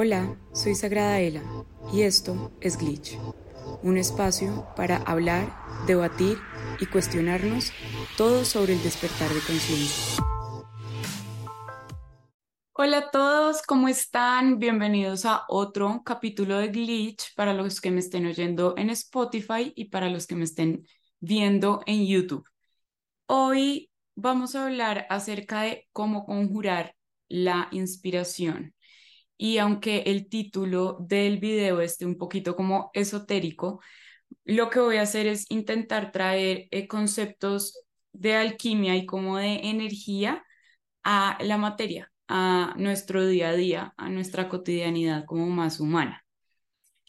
Hola, soy Sagrada Ela y esto es Glitch, un espacio para hablar, debatir y cuestionarnos todo sobre el despertar de conciencia. Hola a todos, ¿cómo están? Bienvenidos a otro capítulo de Glitch para los que me estén oyendo en Spotify y para los que me estén viendo en YouTube. Hoy vamos a hablar acerca de cómo conjurar la inspiración. Y aunque el título del video esté un poquito como esotérico, lo que voy a hacer es intentar traer eh, conceptos de alquimia y como de energía a la materia, a nuestro día a día, a nuestra cotidianidad como más humana.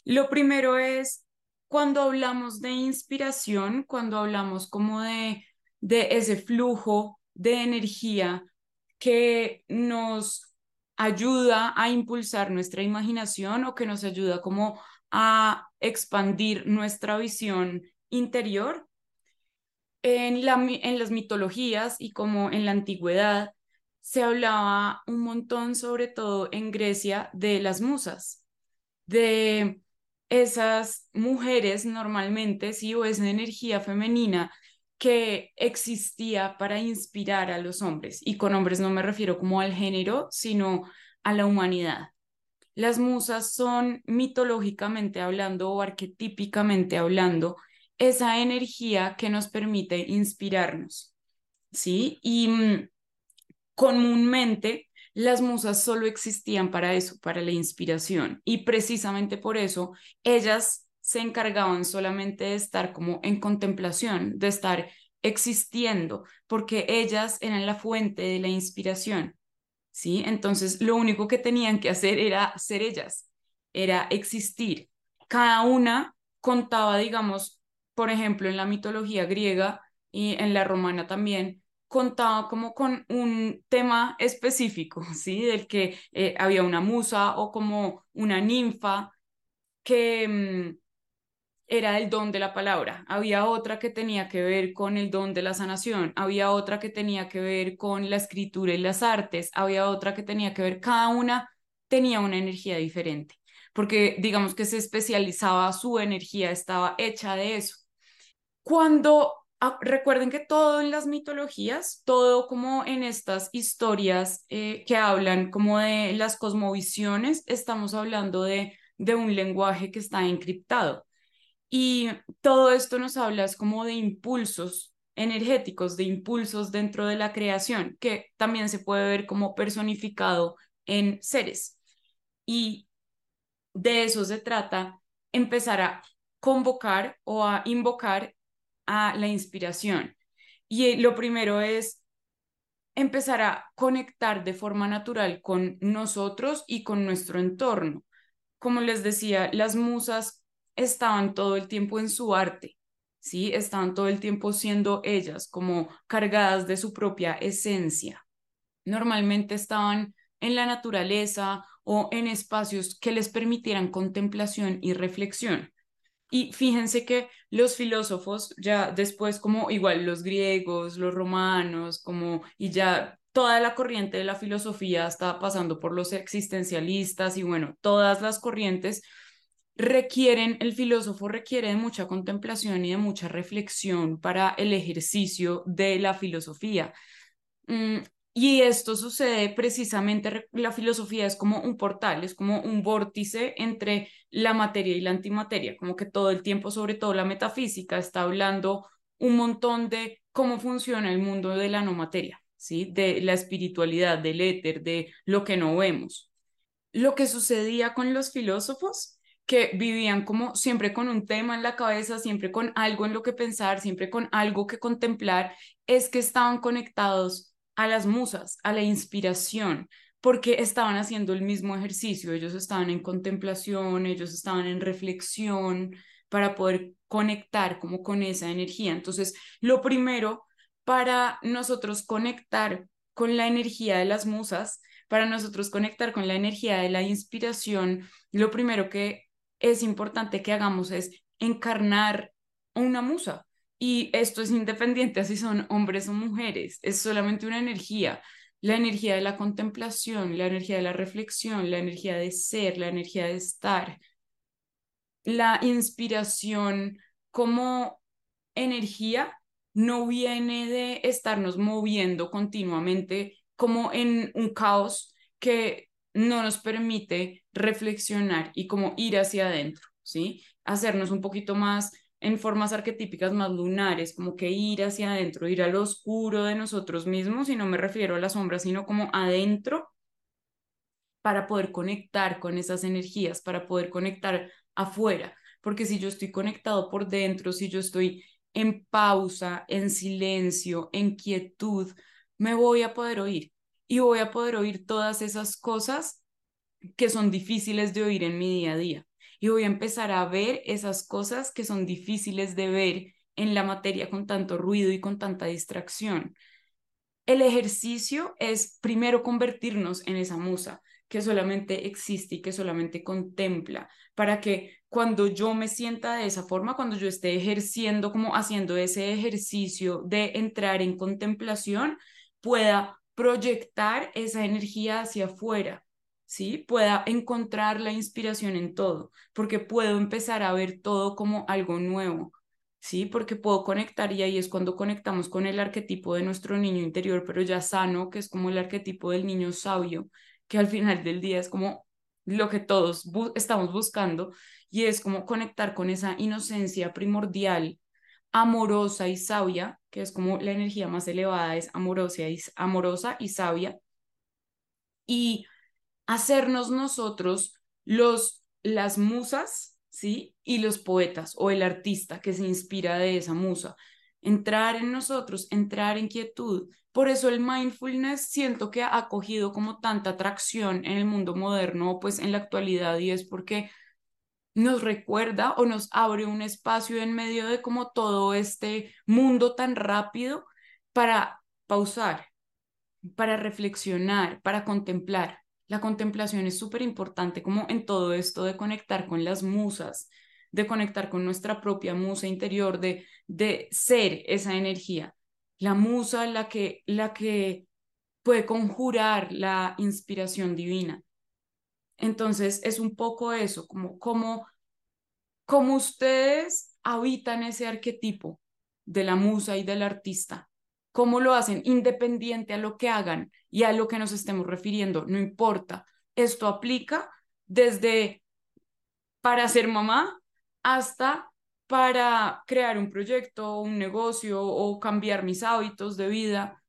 Lo primero es cuando hablamos de inspiración, cuando hablamos como de, de ese flujo de energía que nos ayuda a impulsar nuestra imaginación o que nos ayuda como a expandir nuestra visión interior. En, la, en las mitologías y como en la antigüedad se hablaba un montón, sobre todo en Grecia, de las musas, de esas mujeres normalmente, sí, o esa energía femenina que existía para inspirar a los hombres. Y con hombres no me refiero como al género, sino a la humanidad. Las musas son mitológicamente hablando o arquetípicamente hablando esa energía que nos permite inspirarnos. ¿Sí? Y mm, comúnmente las musas solo existían para eso, para la inspiración. Y precisamente por eso ellas se encargaban solamente de estar como en contemplación, de estar existiendo, porque ellas eran la fuente de la inspiración, ¿sí? Entonces, lo único que tenían que hacer era ser ellas, era existir. Cada una contaba, digamos, por ejemplo, en la mitología griega y en la romana también, contaba como con un tema específico, ¿sí? Del que eh, había una musa o como una ninfa que mm, era el don de la palabra, había otra que tenía que ver con el don de la sanación, había otra que tenía que ver con la escritura y las artes, había otra que tenía que ver, cada una tenía una energía diferente, porque digamos que se especializaba, su energía estaba hecha de eso. Cuando ah, recuerden que todo en las mitologías, todo como en estas historias eh, que hablan como de las cosmovisiones, estamos hablando de, de un lenguaje que está encriptado y todo esto nos habla como de impulsos energéticos, de impulsos dentro de la creación, que también se puede ver como personificado en seres. Y de eso se trata, empezar a convocar o a invocar a la inspiración. Y lo primero es empezar a conectar de forma natural con nosotros y con nuestro entorno. Como les decía, las musas estaban todo el tiempo en su arte, ¿sí? Estaban todo el tiempo siendo ellas como cargadas de su propia esencia. Normalmente estaban en la naturaleza o en espacios que les permitieran contemplación y reflexión. Y fíjense que los filósofos, ya después como igual los griegos, los romanos, como y ya toda la corriente de la filosofía estaba pasando por los existencialistas y bueno, todas las corrientes requieren, el filósofo requiere de mucha contemplación y de mucha reflexión para el ejercicio de la filosofía. Mm, y esto sucede precisamente, la filosofía es como un portal, es como un vórtice entre la materia y la antimateria, como que todo el tiempo, sobre todo la metafísica, está hablando un montón de cómo funciona el mundo de la no materia, ¿sí? de la espiritualidad, del éter, de lo que no vemos. Lo que sucedía con los filósofos que vivían como siempre con un tema en la cabeza, siempre con algo en lo que pensar, siempre con algo que contemplar, es que estaban conectados a las musas, a la inspiración, porque estaban haciendo el mismo ejercicio, ellos estaban en contemplación, ellos estaban en reflexión para poder conectar como con esa energía. Entonces, lo primero para nosotros conectar con la energía de las musas, para nosotros conectar con la energía de la inspiración, lo primero que es importante que hagamos es encarnar una musa. Y esto es independiente, así son hombres o mujeres, es solamente una energía. la energía de la contemplación, la energía de la reflexión, la energía de ser, la energía de estar, la inspiración como energía no viene de estarnos moviendo continuamente como en un caos que no nos permite reflexionar y como ir hacia adentro, ¿sí? Hacernos un poquito más en formas arquetípicas más lunares, como que ir hacia adentro, ir al oscuro de nosotros mismos, y no me refiero a la sombra, sino como adentro para poder conectar con esas energías, para poder conectar afuera, porque si yo estoy conectado por dentro, si yo estoy en pausa, en silencio, en quietud, me voy a poder oír y voy a poder oír todas esas cosas que son difíciles de oír en mi día a día y voy a empezar a ver esas cosas que son difíciles de ver en la materia con tanto ruido y con tanta distracción. El ejercicio es primero convertirnos en esa musa que solamente existe y que solamente contempla, para que cuando yo me sienta de esa forma, cuando yo esté ejerciendo, como haciendo ese ejercicio de entrar en contemplación, pueda proyectar esa energía hacia afuera ¿sí? Pueda encontrar la inspiración en todo, porque puedo empezar a ver todo como algo nuevo, ¿sí? Porque puedo conectar y ahí es cuando conectamos con el arquetipo de nuestro niño interior, pero ya sano, que es como el arquetipo del niño sabio, que al final del día es como lo que todos estamos buscando y es como conectar con esa inocencia primordial, amorosa y sabia, que es como la energía más elevada, es amorosa y, amorosa y sabia. Y hacernos nosotros los, las musas, ¿sí? Y los poetas o el artista que se inspira de esa musa. Entrar en nosotros, entrar en quietud. Por eso el mindfulness siento que ha cogido como tanta atracción en el mundo moderno, pues en la actualidad, y es porque nos recuerda o nos abre un espacio en medio de como todo este mundo tan rápido para pausar, para reflexionar, para contemplar. La contemplación es súper importante como en todo esto de conectar con las musas, de conectar con nuestra propia musa interior, de, de ser esa energía. La musa, la que, la que puede conjurar la inspiración divina. Entonces es un poco eso, como, como, como ustedes habitan ese arquetipo de la musa y del artista cómo lo hacen, independiente a lo que hagan y a lo que nos estemos refiriendo, no importa. Esto aplica desde para ser mamá hasta para crear un proyecto, un negocio o cambiar mis hábitos de vida,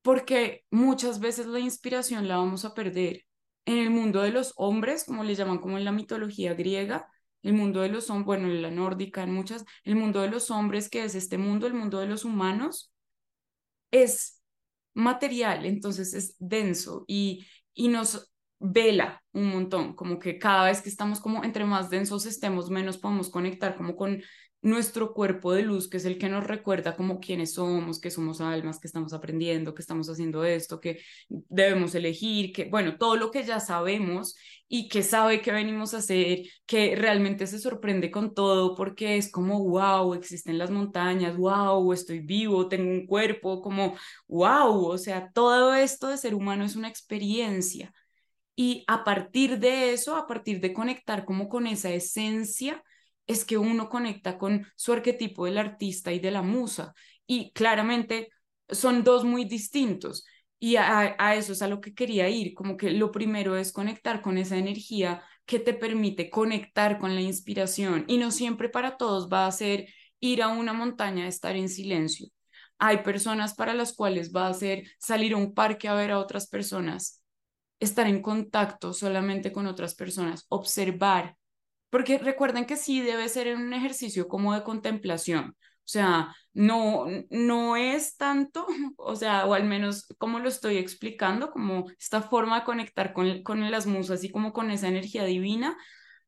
porque muchas veces la inspiración la vamos a perder. En el mundo de los hombres, como le llaman como en la mitología griega, el mundo de los hombres, bueno, en la nórdica, en muchas, el mundo de los hombres, que es este mundo, el mundo de los humanos, es material, entonces es denso y, y nos vela un montón, como que cada vez que estamos como entre más densos estemos, menos podemos conectar como con nuestro cuerpo de luz, que es el que nos recuerda como quiénes somos, que somos almas, que estamos aprendiendo, que estamos haciendo esto, que debemos elegir, que bueno, todo lo que ya sabemos y que sabe que venimos a hacer, que realmente se sorprende con todo porque es como, wow, existen las montañas, wow, estoy vivo, tengo un cuerpo, como, wow, o sea, todo esto de ser humano es una experiencia. Y a partir de eso, a partir de conectar como con esa esencia, es que uno conecta con su arquetipo del artista y de la musa. Y claramente son dos muy distintos. Y a, eso es a lo que quería ir, como que lo primero es conectar con esa energía que te permite conectar con la inspiración. Y no siempre para todos va a ser ir a una montaña, estar en silencio. Hay personas para las cuales va a ser salir a un parque a ver a otras personas, estar en contacto solamente con otras personas, observar, porque recuerden que sí debe ser un ejercicio como de contemplación. O sea, no, no es tanto, o sea, o al menos como lo estoy explicando, como esta forma de conectar con, con las musas y como con esa energía divina,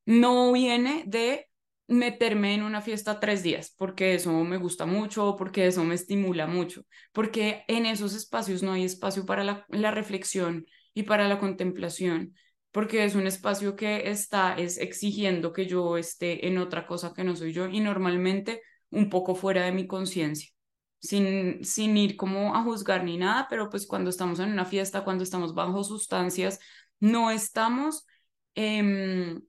no viene de meterme en una fiesta tres días, porque eso me gusta mucho, porque eso me estimula mucho, porque en esos espacios no hay espacio para la, la reflexión y para la contemplación porque es un espacio que está es exigiendo que yo esté en otra cosa que no soy yo y normalmente un poco fuera de mi conciencia. sin, sin ir como a juzgar ni nada, pero pues cuando estamos en una fiesta, cuando estamos bajo sustancias, no estamos em,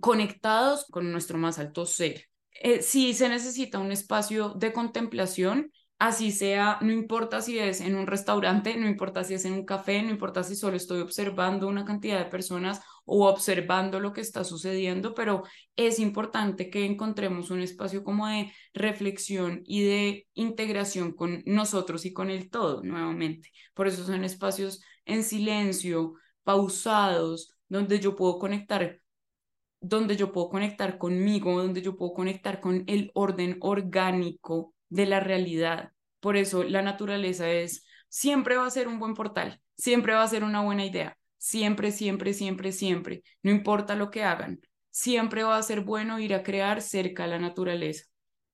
conectados con nuestro más alto ser. Eh, si se necesita un espacio de contemplación, así sea, no importa si es en un restaurante, no importa si es en un café, no importa si solo estoy observando una cantidad de personas o observando lo que está sucediendo, pero es importante que encontremos un espacio como de reflexión y de integración con nosotros y con el todo nuevamente. Por eso son espacios en silencio, pausados, donde yo puedo conectar donde yo puedo conectar conmigo, donde yo puedo conectar con el orden orgánico de la realidad. Por eso la naturaleza es, siempre va a ser un buen portal, siempre va a ser una buena idea, siempre, siempre, siempre, siempre, no importa lo que hagan, siempre va a ser bueno ir a crear cerca a la naturaleza,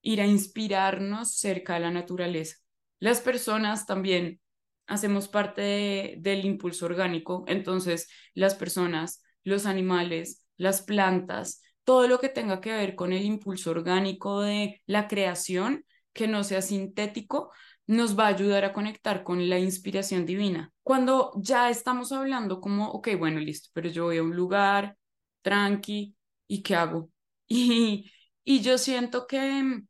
ir a inspirarnos cerca a la naturaleza. Las personas también hacemos parte del impulso orgánico, entonces las personas, los animales, las plantas, todo lo que tenga que ver con el impulso orgánico de la creación, que no sea sintético, nos va a ayudar a conectar con la inspiración divina. Cuando ya estamos hablando como, ok, bueno, listo, pero yo voy a un lugar tranqui y ¿qué hago? Y, y yo siento que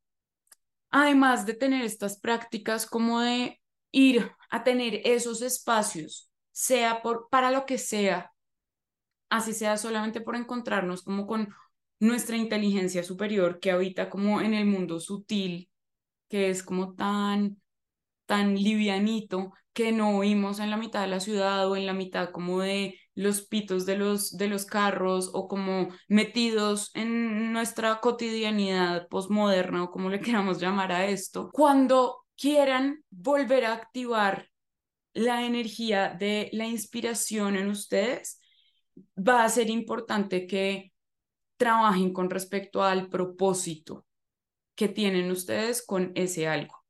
además de tener estas prácticas como de ir a tener esos espacios, sea por, para lo que sea, así sea solamente por encontrarnos como con nuestra inteligencia superior que habita como en el mundo sutil que es como tan, tan livianito que no oímos en la mitad de la ciudad o en la mitad como de los pitos de los, de los carros o como metidos en nuestra cotidianidad posmoderna o como le queramos llamar a esto, cuando quieran volver a activar la energía de la inspiración en ustedes, va a ser importante que trabajen con respecto al propósito, que tienen ustedes con ese algo.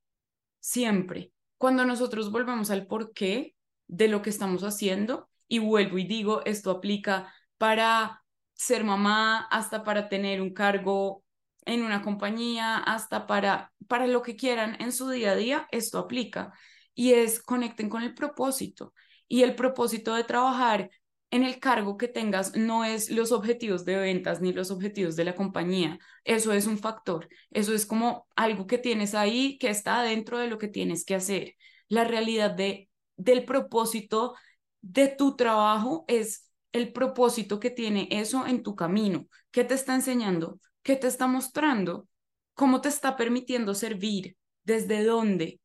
Siempre. Cuando nosotros volvemos al porqué de lo que estamos haciendo, y vuelvo y digo, esto aplica para ser mamá, hasta para tener un cargo en una compañía, hasta para, para lo que quieran en su día a día, esto aplica. Y es conecten con el propósito. Y el propósito de trabajar en el cargo que tengas no es los objetivos de ventas ni los objetivos de la compañía. Eso es un factor. Eso es como algo que tienes ahí que está dentro de lo que tienes que hacer. La realidad de, del propósito de tu trabajo es el propósito que tiene eso en tu camino. ¿Qué te está enseñando? ¿Qué te está mostrando? ¿Cómo te está permitiendo servir? ¿Desde dónde?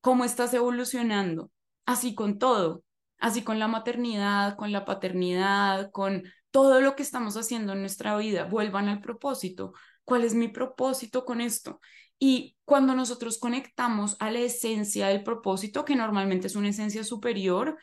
¿Cómo estás evolucionando? Así con todo así con la maternidad, con la paternidad, con todo lo que estamos haciendo en nuestra vida, vuelvan al propósito. ¿Cuál es mi propósito con esto? Y cuando nosotros conectamos a la esencia del propósito, que normalmente es una esencia superior,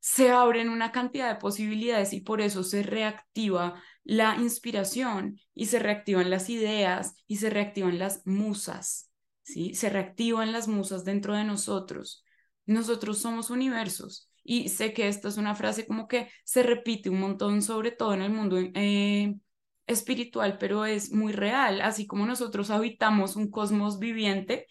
se abren una cantidad de posibilidades y por eso se reactiva la inspiración y se reactivan las ideas y se reactivan las musas, ¿sí? Se reactivan las musas dentro de nosotros. Nosotros somos universos y sé que esta es una frase como que se repite un montón, sobre todo en el mundo eh, espiritual, pero es muy real. Así como nosotros habitamos un cosmos viviente,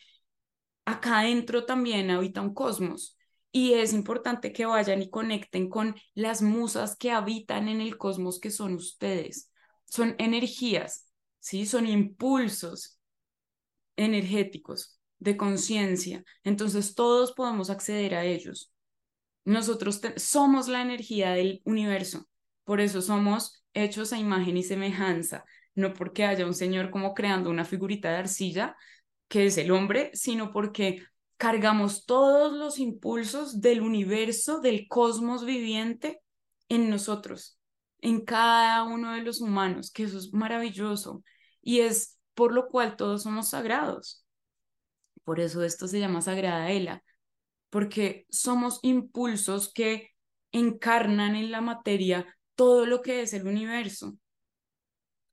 acá adentro también habita un cosmos. Y es importante que vayan y conecten con las musas que habitan en el cosmos que son ustedes. Son energías, ¿sí? Son impulsos energéticos de conciencia. Entonces todos podemos acceder a ellos. Nosotros somos la energía del universo, por eso somos hechos a imagen y semejanza, no porque haya un señor como creando una figurita de arcilla, que es el hombre, sino porque cargamos todos los impulsos del universo, del cosmos viviente en nosotros, en cada uno de los humanos, que eso es maravilloso. Y es por lo cual todos somos sagrados. Por eso esto se llama Sagrada Ela, porque somos impulsos que encarnan en la materia todo lo que es el universo.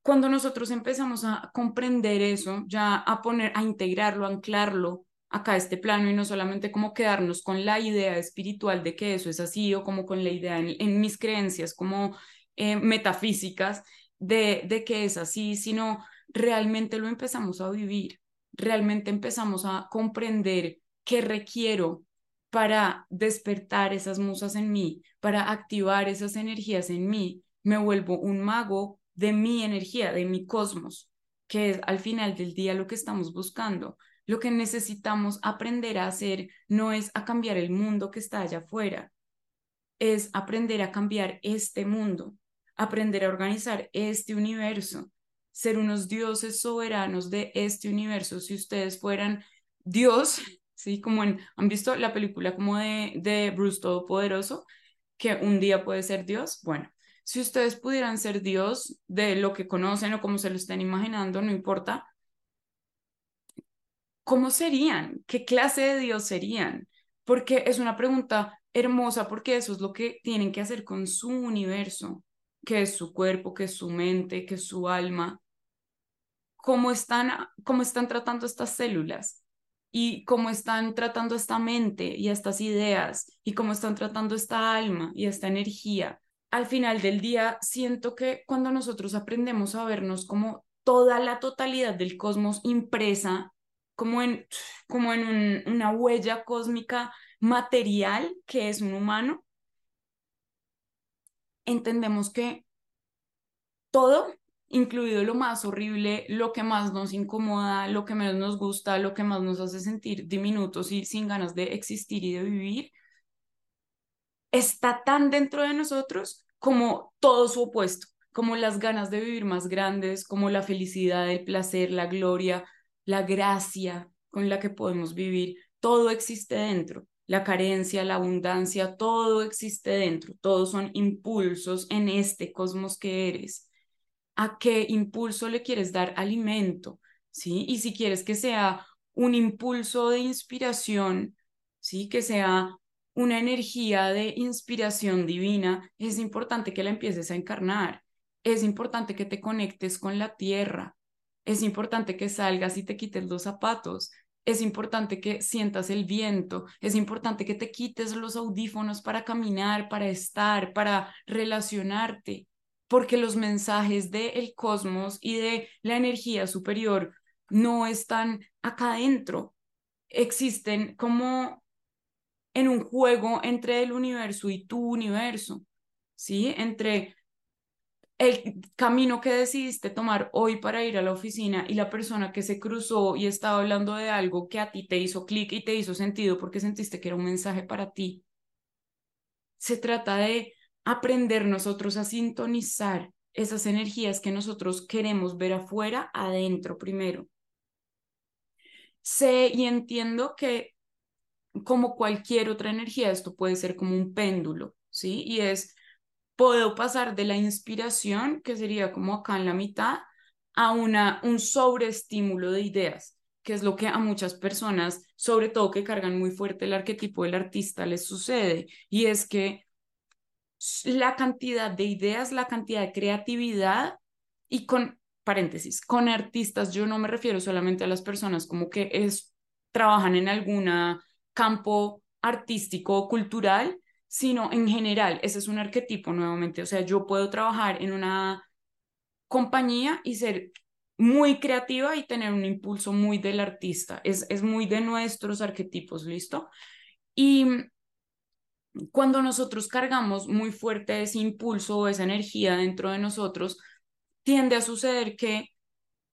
Cuando nosotros empezamos a comprender eso, ya a poner, a integrarlo, a anclarlo acá a este plano y no solamente como quedarnos con la idea espiritual de que eso es así o como con la idea en, mis creencias como eh, metafísicas de, de que es así, sino realmente lo empezamos a vivir realmente empezamos a comprender qué requiero para despertar esas musas en mí, para activar esas energías en mí, me vuelvo un mago de mi energía, de mi cosmos, que es al final del día lo que estamos buscando. Lo que necesitamos aprender a hacer no es a cambiar el mundo que está allá afuera, es aprender a cambiar este mundo, aprender a organizar este universo, ser unos dioses soberanos de este universo. Si ustedes fueran Dios, ¿sí? Como ¿han visto la película como de, de Bruce Todopoderoso? Que un día puede ser Dios. Bueno, si ustedes pudieran ser Dios de lo que conocen o como se lo estén imaginando, no importa, ¿cómo serían? ¿Qué clase de Dios serían? Porque es una pregunta hermosa porque eso es lo que tienen que hacer con su universo, que es su cuerpo, que es su mente, que es su alma. ¿Cómo están, cómo están tratando estas células? Y cómo están tratando esta mente y estas ideas y cómo están tratando esta alma y esta energía. Al final del día, siento que cuando nosotros aprendemos a vernos como toda la totalidad del cosmos impresa, como en, como en una huella cósmica material que es un humano, entendemos que todo incluido lo más horrible, lo que más nos incomoda, lo que menos nos gusta, lo que más nos hace sentir diminutos y sin ganas de existir y de vivir, está tan dentro de nosotros como todo su opuesto, como las ganas de vivir más grandes, como la felicidad, el placer, la gloria, la gracia con la que podemos vivir, todo existe dentro. La carencia, la abundancia, todo existe dentro, todos son impulsos en este cosmos que eres a qué impulso le quieres dar alimento, ¿sí? Y si quieres que sea un impulso de inspiración, ¿sí? Que sea una energía de inspiración divina, es importante que la empieces a encarnar. Es importante que te conectes con la tierra. Es importante que salgas y te quites los zapatos. Es importante que sientas el viento. Es importante que te quites los audífonos para caminar, para estar, para relacionarte porque los mensajes del cosmos y de la energía superior no están acá adentro, existen como en un juego entre el universo y tu universo, ¿sí? Entre el camino que decidiste tomar hoy para ir a la oficina y la persona que se cruzó y estaba hablando de algo que a ti te hizo clic y te hizo sentido porque sentiste que era un mensaje para ti. Se trata de aprender nosotros a sintonizar esas energías que nosotros queremos ver afuera, adentro primero. Sé y entiendo que como cualquier otra energía, esto puede ser como un péndulo, ¿sí? Y es, puedo pasar de la inspiración, que sería como acá en la mitad, a una, un sobreestímulo de ideas, que es lo que a muchas personas, sobre todo que cargan muy fuerte el arquetipo del artista, les sucede. Y es que la cantidad de ideas, la cantidad de creatividad y con, paréntesis, con artistas yo no me refiero solamente a las personas como que es, trabajan en algún campo artístico o cultural, sino en general, ese es un arquetipo nuevamente, o sea, yo puedo trabajar en una compañía y ser muy creativa y tener un impulso muy del artista, es, es muy de nuestros arquetipos, ¿listo? Y cuando nosotros cargamos muy fuerte ese impulso o esa energía dentro de nosotros, tiende a suceder que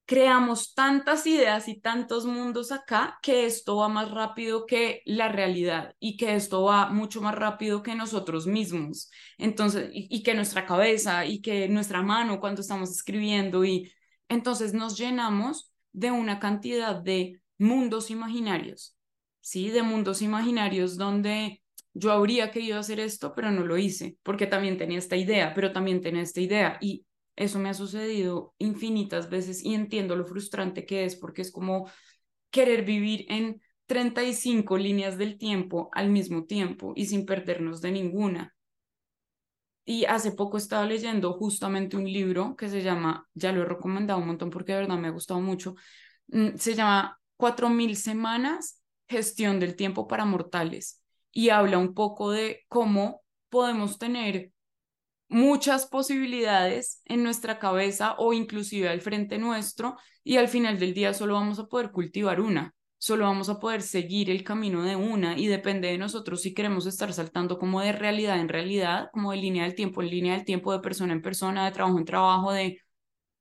creamos tantas ideas y tantos mundos acá que esto va más rápido que la realidad y que esto va mucho más rápido que nosotros mismos. Entonces, y, que nuestra cabeza y que nuestra mano cuando estamos escribiendo y entonces nos llenamos de una cantidad de mundos imaginarios, ¿sí? De mundos imaginarios donde yo habría querido hacer esto, pero no lo hice, porque también tenía esta idea, pero también tenía esta idea. Y eso me ha sucedido infinitas veces y entiendo lo frustrante que es, porque es como querer vivir en 35 líneas del tiempo al mismo tiempo y sin perdernos de ninguna. Y hace poco estaba leyendo justamente un libro que se llama, ya lo he recomendado un montón porque de verdad me ha gustado mucho, mm, se llama Cuatro mil semanas, gestión del tiempo para mortales y habla un poco de cómo podemos tener muchas posibilidades en nuestra cabeza o inclusive al frente nuestro y al final del día solo vamos a poder cultivar una, solo vamos a poder seguir el camino de una y depende de nosotros si queremos estar saltando como de realidad en realidad, como de línea del tiempo en línea del tiempo, de persona en persona, de trabajo en trabajo, de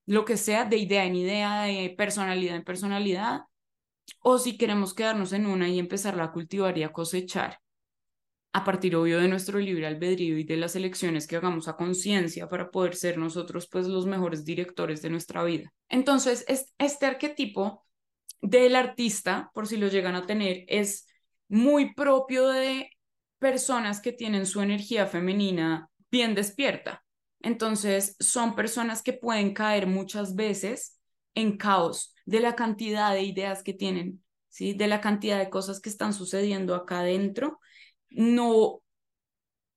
lo que sea, de idea en idea, de personalidad en personalidad, o si queremos quedarnos en una y empezarla a cultivar y a cosechar a partir obvio de nuestro libre albedrío y de las elecciones que hagamos a conciencia para poder ser nosotros pues los mejores directores de nuestra vida. Entonces, este arquetipo del artista, por si lo llegan a tener, es muy propio de personas que tienen su energía femenina bien despierta. Entonces, son personas que pueden caer muchas veces en caos de la cantidad de ideas que tienen, ¿sí? De la cantidad de cosas que están sucediendo acá adentro no,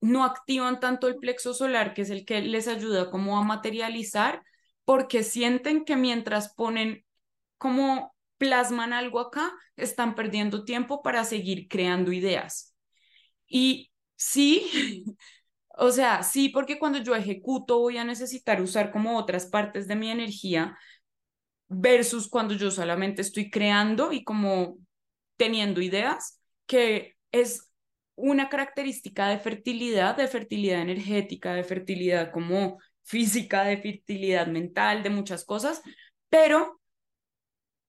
no activan tanto el plexo solar, que es el que les ayuda como a materializar, porque sienten que mientras ponen como plasman algo acá, están perdiendo tiempo para seguir creando ideas. Y sí, o sea, sí, porque cuando yo ejecuto voy a necesitar usar como otras partes de mi energía versus cuando yo solamente estoy creando y como teniendo ideas, que es una característica de fertilidad, de fertilidad energética, de fertilidad como física, de fertilidad mental, de muchas cosas, pero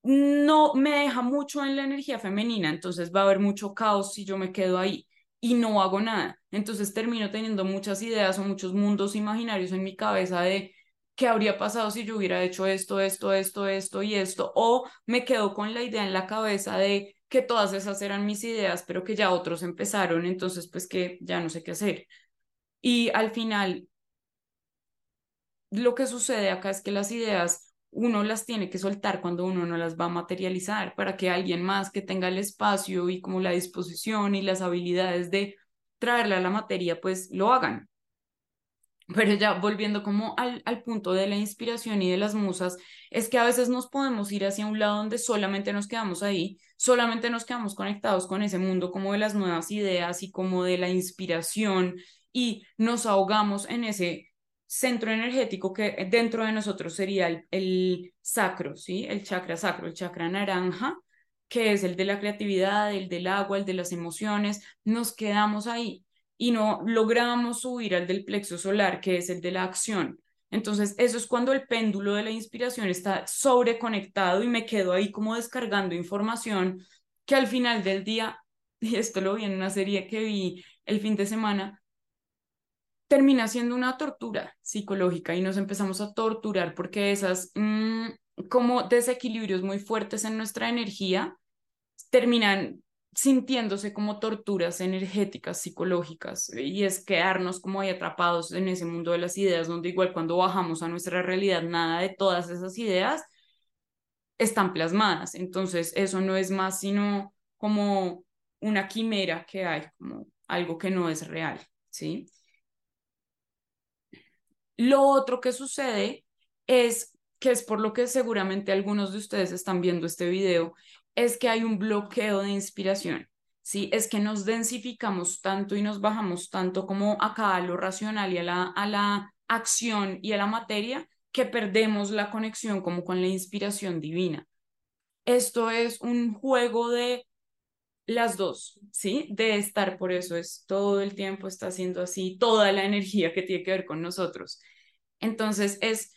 no me deja mucho en la energía femenina, entonces va a haber mucho caos si yo me quedo ahí y no hago nada. Entonces termino teniendo muchas ideas o muchos mundos imaginarios en mi cabeza de qué habría pasado si yo hubiera hecho esto, esto, esto, esto y esto, o me quedo con la idea en la cabeza de que todas esas eran mis ideas, pero que ya otros empezaron, entonces pues que ya no sé qué hacer. Y al final, lo que sucede acá es que las ideas uno las tiene que soltar cuando uno no las va a materializar para que alguien más que tenga el espacio y como la disposición y las habilidades de traerla a la materia, pues lo hagan. Pero ya volviendo como al, al punto de la inspiración y de las musas, es que a veces nos podemos ir hacia un lado donde solamente nos quedamos ahí, solamente nos quedamos conectados con ese mundo como de las nuevas ideas y como de la inspiración y nos ahogamos en ese centro energético que dentro de nosotros sería el, el sacro, ¿sí? El chakra sacro, el chakra naranja, que es el de la creatividad, el del agua, el de las emociones, nos quedamos ahí y no logramos subir al del plexo solar, que es el de la acción. Entonces, eso es cuando el péndulo de la inspiración está sobreconectado y me quedo ahí como descargando información que al final del día, y esto lo vi en una serie que vi el fin de semana, termina siendo una tortura psicológica y nos empezamos a torturar porque esas mm, como desequilibrios muy fuertes en nuestra energía terminan sintiéndose como torturas energéticas, psicológicas, y es quedarnos como ahí atrapados en ese mundo de las ideas, donde igual cuando bajamos a nuestra realidad, nada de todas esas ideas están plasmadas. Entonces, eso no es más sino como una quimera que hay, como algo que no es real, ¿sí? Lo otro que sucede es que es por lo que seguramente algunos de ustedes están viendo este video, es que hay un bloqueo de inspiración. Sí, es que nos densificamos tanto y nos bajamos tanto como acá a lo racional y a la, a la acción y a la materia que perdemos la conexión como con la inspiración divina. Esto es un juego de las dos, ¿sí? De estar, por eso es todo el tiempo está haciendo así, toda la energía que tiene que ver con nosotros. Entonces es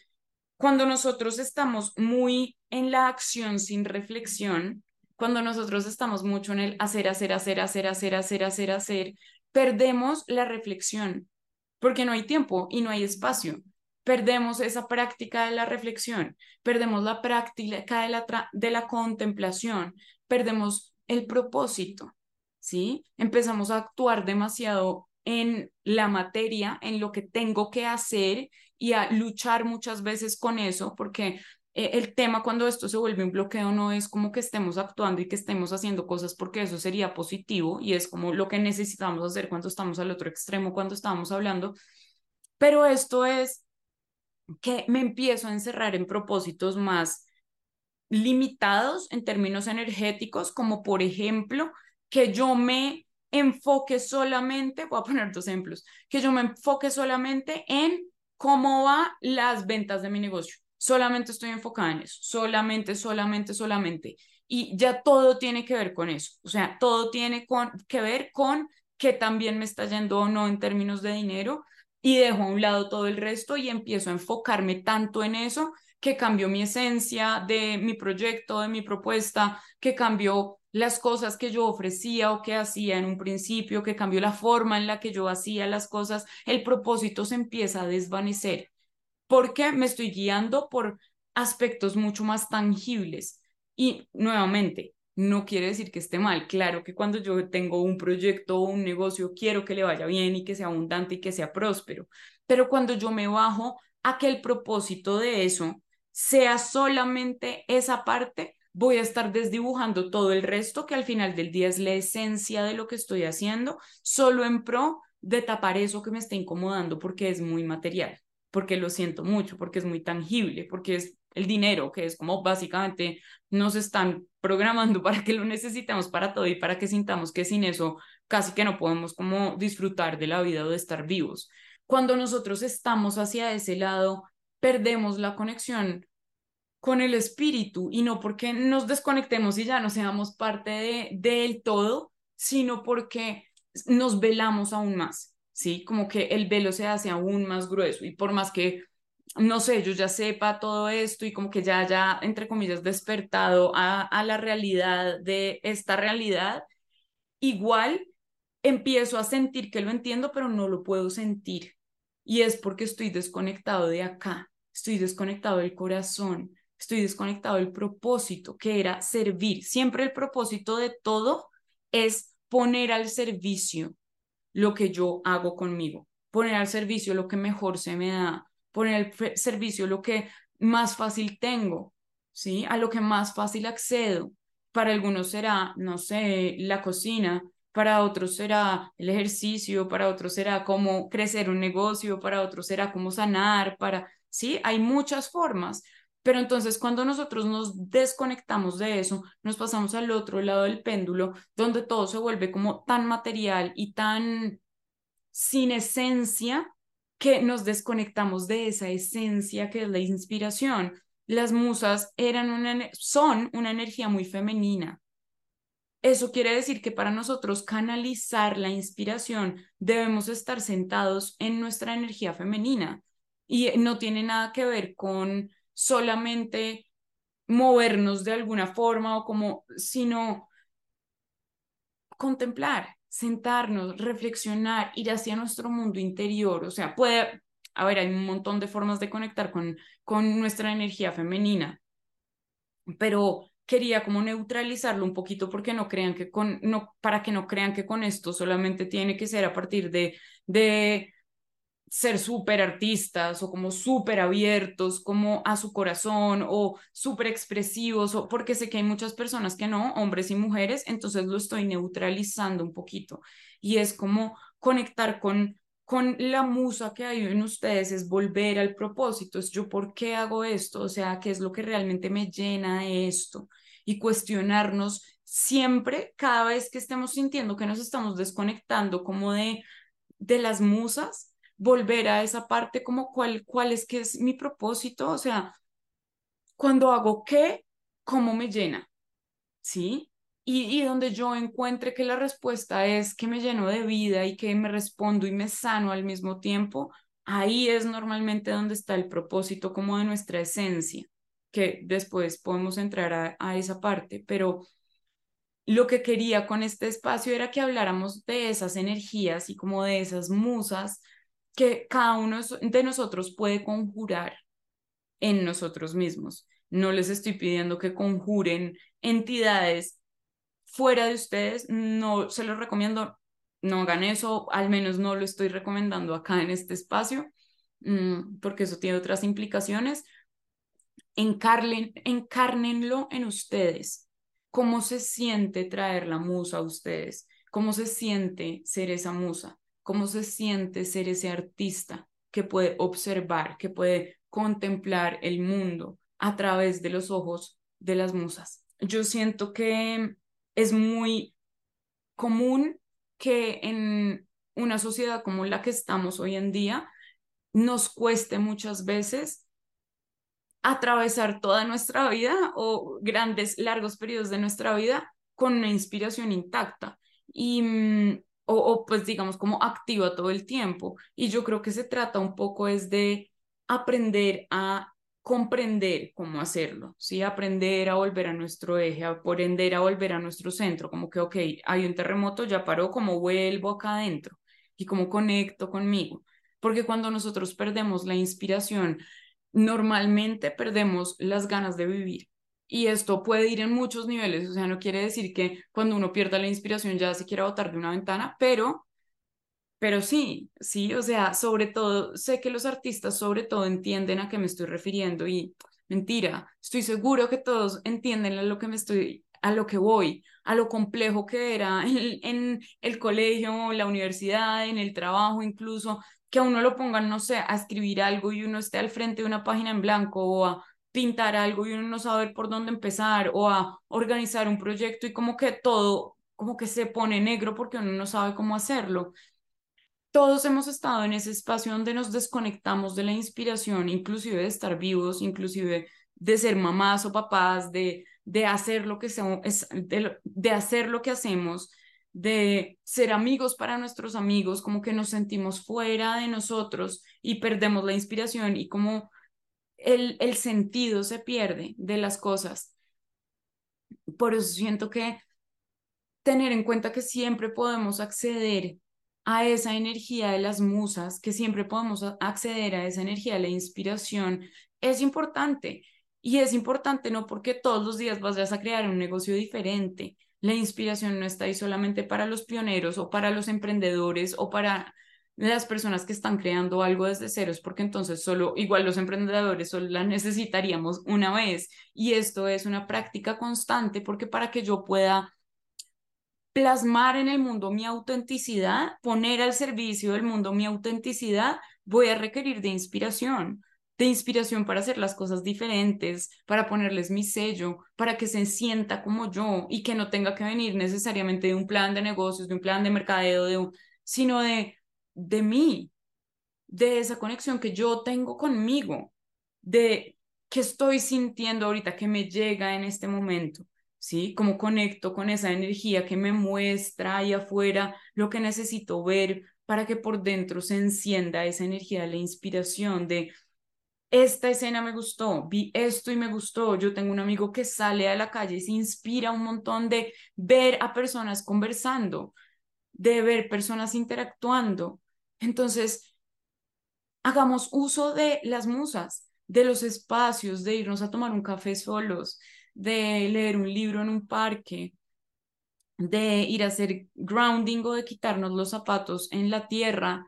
cuando nosotros estamos muy en la acción sin reflexión, cuando nosotros estamos mucho en el hacer, hacer, hacer, hacer, hacer, hacer, hacer, hacer, perdemos la reflexión, porque no hay tiempo y no hay espacio. Perdemos esa práctica de la reflexión, perdemos la práctica de la, de la contemplación, perdemos el propósito, ¿sí? Empezamos a actuar demasiado en la materia, en lo que tengo que hacer y a luchar muchas veces con eso, porque eh, el tema cuando esto se vuelve un bloqueo no es como que estemos actuando y que estemos haciendo cosas porque eso sería positivo y es como lo que necesitamos hacer cuando estamos al otro extremo, cuando estamos hablando, pero esto es que me empiezo a encerrar en propósitos más limitados en términos energéticos, como por ejemplo que yo me enfoque solamente, voy a poner dos ejemplos, que yo me enfoque solamente en cómo van las ventas de mi negocio. Solamente estoy enfocada en eso, solamente, solamente, solamente. Y ya todo tiene que ver con eso. O sea, todo tiene que ver con que también me está yendo o no en términos de dinero y dejo a un lado todo el resto y empiezo a enfocarme tanto en eso que cambió mi esencia de mi proyecto, de mi propuesta, que cambió las cosas que yo ofrecía o que hacía en un principio, que cambió la forma en la que yo hacía las cosas, el propósito se empieza a desvanecer porque me estoy guiando por aspectos mucho más tangibles. Y nuevamente, no quiere decir que esté mal. Claro que cuando yo tengo un proyecto o un negocio, quiero que le vaya bien y que sea abundante y que sea próspero. Pero cuando yo me bajo a que el propósito de eso sea solamente esa parte, voy a estar desdibujando todo el resto, que al final del día es la esencia de lo que estoy haciendo, solo en pro de tapar eso que me está incomodando porque es muy material, porque lo siento mucho, porque es muy tangible, porque es el dinero, que es como básicamente nos están programando para que lo necesitemos para todo y para que sintamos que sin eso casi que no podemos como disfrutar de la vida o de estar vivos. Cuando nosotros estamos hacia ese lado, perdemos la conexión con el espíritu y no porque nos desconectemos y ya no seamos parte de, del todo, sino porque nos velamos aún más, ¿sí? Como que el velo se hace aún más grueso y por más que, no sé, yo ya sepa todo esto y como que ya haya, entre comillas, despertado a, a la realidad de esta realidad, igual empiezo a sentir que lo entiendo, pero no lo puedo sentir. Y es porque estoy desconectado de acá, estoy desconectado del corazón, estoy desconectado del propósito, que era servir. Siempre el propósito de todo es poner al servicio lo que yo hago conmigo, poner al servicio lo que mejor se me da, poner al servicio lo que más fácil tengo, ¿sí? A lo que más fácil accedo. Para algunos será, no sé, la cocina, para otros será el ejercicio, para otros será cómo crecer un negocio, para otros será cómo sanar, para, sí, hay muchas formas, pero entonces cuando nosotros nos desconectamos de eso, nos pasamos al otro lado del péndulo, donde todo se vuelve como tan material y tan sin esencia que nos desconectamos de esa esencia que es la inspiración. Las musas eran una, son una energía muy femenina. Eso quiere decir que para nosotros canalizar la inspiración debemos estar sentados en nuestra energía femenina y no tiene nada que ver con solamente movernos de alguna forma o como, sino contemplar, sentarnos, reflexionar, ir hacia nuestro mundo interior. O sea, puede, a ver, hay un montón de formas de conectar con, con nuestra energía femenina, pero quería como neutralizarlo un poquito porque no crean que con, no, para que no crean que con esto solamente tiene que ser a partir de, de ser súper artistas o como súper abiertos como a su corazón o súper expresivos o porque sé que hay muchas personas que no, hombres y mujeres, entonces lo estoy neutralizando un poquito. Y es como conectar con con la musa que hay en ustedes es volver al propósito, es yo por qué hago esto, o sea, qué es lo que realmente me llena de esto. Y cuestionarnos siempre cada vez que estemos sintiendo que nos estamos desconectando como de de las musas, volver a esa parte como cuál, cuál es que es mi propósito, o sea, cuando hago qué, cómo me llena, ¿sí? Y, y donde yo encuentre que la respuesta es que me lleno de vida y que me respondo y me sano al mismo tiempo, ahí es normalmente donde está el propósito como de nuestra esencia, que después podemos entrar a, a esa parte, pero lo que quería con este espacio era que habláramos de esas energías y como de esas musas que cada uno de nosotros puede conjurar en nosotros mismos. No les estoy pidiendo que conjuren entidades fuera de ustedes, no se los recomiendo, no hagan eso, al menos no lo estoy recomendando acá en este espacio, mm, porque eso tiene otras implicaciones. Encarlen, encárnenlo en ustedes. ¿Cómo se siente traer la musa a ustedes? ¿Cómo se siente ser esa musa? Cómo se siente ser ese artista que puede observar, que puede contemplar el mundo a través de los ojos de las musas. Yo siento que es muy común que en una sociedad como la que estamos hoy en día nos cueste muchas veces atravesar toda nuestra vida o grandes, largos periodos de nuestra vida con una inspiración intacta y, mm, o, pues digamos como activa todo el tiempo. Y yo creo que se trata un poco es de aprender a comprender cómo hacerlo, ¿sí? Aprender a volver a nuestro eje, aprender a volver a nuestro centro, como que, ok, hay un terremoto, ya paró, como vuelvo acá adentro y cómo conecto conmigo. Porque cuando nosotros perdemos la inspiración, normalmente perdemos las ganas de vivir. Y esto puede ir en muchos niveles, o sea, no quiere decir que cuando uno pierda la inspiración ya se quiera botar de una ventana, pero, pero sí, sí, o sea, sobre todo, sé que los artistas sobre todo entienden a qué me estoy refiriendo y mentira, estoy seguro que todos entienden a lo que me estoy, a lo que voy, a lo complejo que era en, en el colegio, la universidad, en el trabajo incluso, que a uno lo pongan, no sé, a escribir algo y uno esté al frente de una página en blanco o a pintar algo y uno no sabe por dónde empezar o a organizar un proyecto y como que todo, como que se pone negro porque uno no sabe cómo hacerlo. Todos hemos estado en ese espacio donde nos desconectamos de la inspiración, inclusive de estar vivos, inclusive de ser mamás o papás, de, de hacer lo que es, de, de hacer lo que hacemos de ser amigos para nuestros amigos, como que nos sentimos fuera de nosotros y perdemos la inspiración y como el, el sentido se pierde de las cosas. Por eso siento que tener en cuenta que siempre podemos acceder a esa energía de las musas, que siempre podemos acceder a esa energía de la inspiración, es importante. Y es importante no porque todos los días vas a crear un negocio diferente, la inspiración no está ahí solamente para los pioneros o para los emprendedores o para las personas que están creando algo desde ceros, porque entonces solo, igual los emprendedores solo la necesitaríamos una vez. Y esto es una práctica constante porque para que yo pueda plasmar en el mundo mi autenticidad, poner al servicio del mundo mi autenticidad, voy a requerir de inspiración de inspiración para hacer las cosas diferentes, para ponerles mi sello, para que se sienta como yo y que no tenga que venir necesariamente de un plan de negocios, de un plan de mercadeo, de un, sino de, de mí, de esa conexión que yo tengo conmigo, de que estoy sintiendo ahorita, que me llega en este momento. ¿Sí? Cómo conecto con esa energía que me muestra ahí afuera lo que necesito ver para que por dentro se encienda esa energía de la inspiración, de esta escena me gustó, vi esto y me gustó. Yo tengo un amigo que sale a la calle y se inspira un montón de ver a personas conversando, de ver personas interactuando. Entonces, hagamos uso de las musas, de los espacios, de irnos a tomar un café solos, de leer un libro en un parque, de ir a hacer grounding o de quitarnos los zapatos en la tierra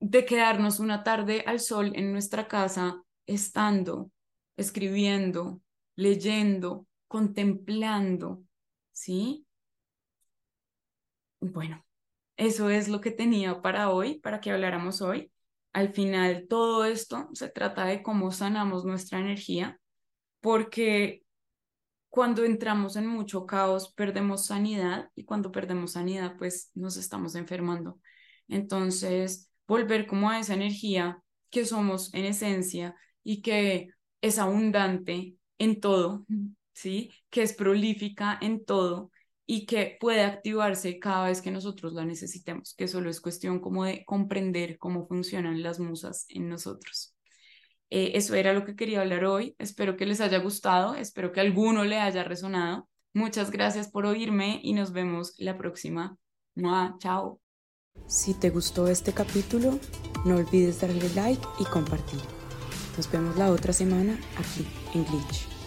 de quedarnos una tarde al sol en nuestra casa, estando, escribiendo, leyendo, contemplando, ¿sí? Bueno, eso es lo que tenía para hoy, para que habláramos hoy. Al final, todo esto se trata de cómo sanamos nuestra energía, porque cuando entramos en mucho caos, perdemos sanidad y cuando perdemos sanidad, pues nos estamos enfermando. Entonces, volver como a esa energía que somos en esencia y que es abundante en todo, ¿sí? Que es prolífica en todo y que puede activarse cada vez que nosotros la necesitemos, que solo es cuestión como de comprender cómo funcionan las musas en nosotros. Eh, eso era lo que quería hablar hoy. Espero que les haya gustado, espero que alguno le haya resonado. Muchas gracias por oírme y nos vemos la próxima. Chao. Si te gustó este capítulo, no olvides darle like y compartir. Nos vemos la otra semana aquí en Glitch.